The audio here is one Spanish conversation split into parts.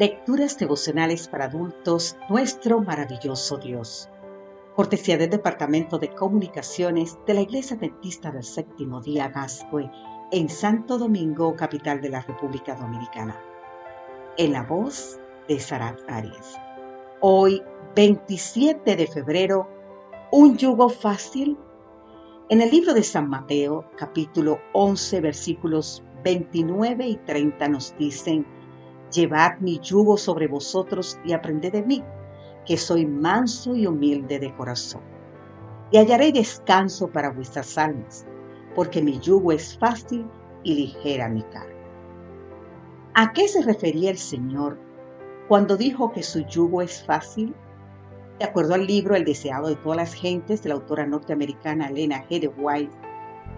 Lecturas devocionales para adultos, nuestro maravilloso Dios. Cortesía del Departamento de Comunicaciones de la Iglesia Adventista del Séptimo Día Gascue en Santo Domingo, capital de la República Dominicana. En la voz de Sarat Arias. Hoy, 27 de febrero, un yugo fácil. En el libro de San Mateo, capítulo 11, versículos 29 y 30 nos dicen, Llevad mi yugo sobre vosotros y aprended de mí, que soy manso y humilde de corazón. Y hallaré descanso para vuestras almas, porque mi yugo es fácil y ligera mi carga. ¿A qué se refería el Señor cuando dijo que su yugo es fácil? De acuerdo al libro El deseado de todas las gentes de la autora norteamericana Elena G. de White,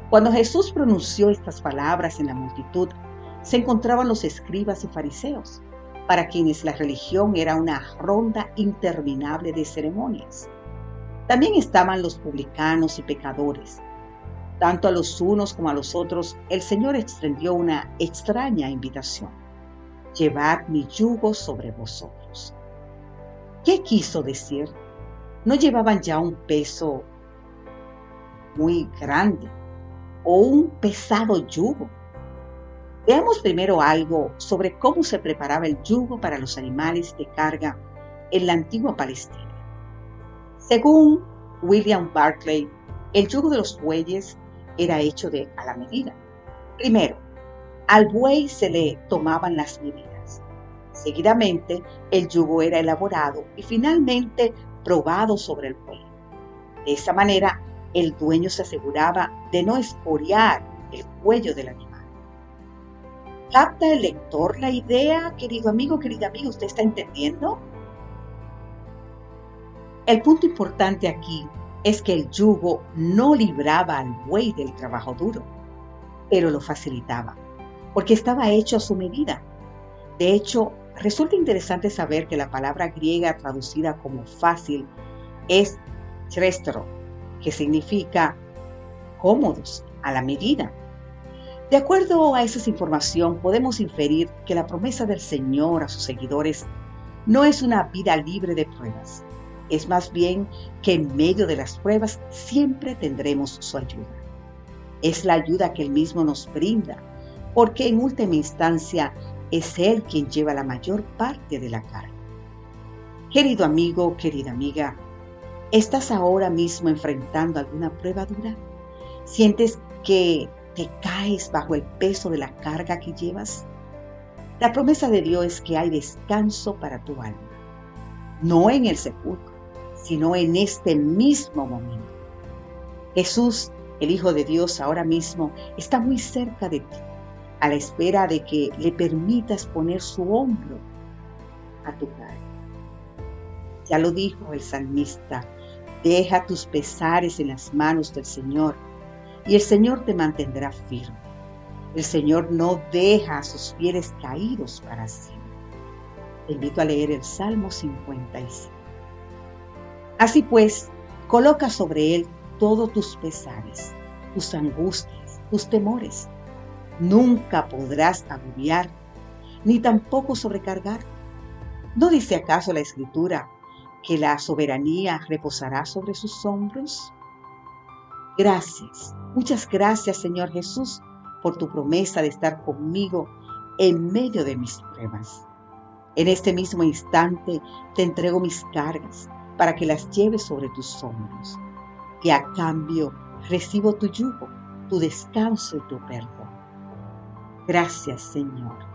cuando Jesús pronunció estas palabras en la multitud, se encontraban los escribas y fariseos, para quienes la religión era una ronda interminable de ceremonias. También estaban los publicanos y pecadores. Tanto a los unos como a los otros, el Señor extendió una extraña invitación. Llevad mi yugo sobre vosotros. ¿Qué quiso decir? No llevaban ya un peso muy grande o un pesado yugo Veamos primero algo sobre cómo se preparaba el yugo para los animales de carga en la antigua Palestina. Según William Barclay, el yugo de los bueyes era hecho de a la medida. Primero, al buey se le tomaban las medidas. Seguidamente, el yugo era elaborado y finalmente probado sobre el buey. De esa manera, el dueño se aseguraba de no esporear el cuello del animal. ¿Capta el lector la idea, querido amigo, querida amiga? ¿Usted está entendiendo? El punto importante aquí es que el yugo no libraba al buey del trabajo duro, pero lo facilitaba, porque estaba hecho a su medida. De hecho, resulta interesante saber que la palabra griega traducida como fácil es chrestro, que significa cómodos, a la medida. De acuerdo a esa información, podemos inferir que la promesa del Señor a sus seguidores no es una vida libre de pruebas, es más bien que en medio de las pruebas siempre tendremos su ayuda. Es la ayuda que Él mismo nos brinda, porque en última instancia es Él quien lleva la mayor parte de la carga. Querido amigo, querida amiga, ¿estás ahora mismo enfrentando alguna prueba dura? ¿Sientes que te caes bajo el peso de la carga que llevas? La promesa de Dios es que hay descanso para tu alma, no en el sepulcro, sino en este mismo momento. Jesús, el Hijo de Dios, ahora mismo está muy cerca de ti, a la espera de que le permitas poner su hombro a tu carga. Ya lo dijo el salmista, deja tus pesares en las manos del Señor y el Señor te mantendrá firme. El Señor no deja a sus fieles caídos para siempre. Te invito a leer el Salmo 55. Así pues, coloca sobre él todos tus pesares, tus angustias, tus temores. Nunca podrás agobiar, ni tampoco sobrecargar. ¿No dice acaso la Escritura que la soberanía reposará sobre sus hombros? Gracias, muchas gracias Señor Jesús por tu promesa de estar conmigo en medio de mis pruebas. En este mismo instante te entrego mis cargas para que las lleves sobre tus hombros. Y a cambio recibo tu yugo, tu descanso y tu perdón. Gracias Señor.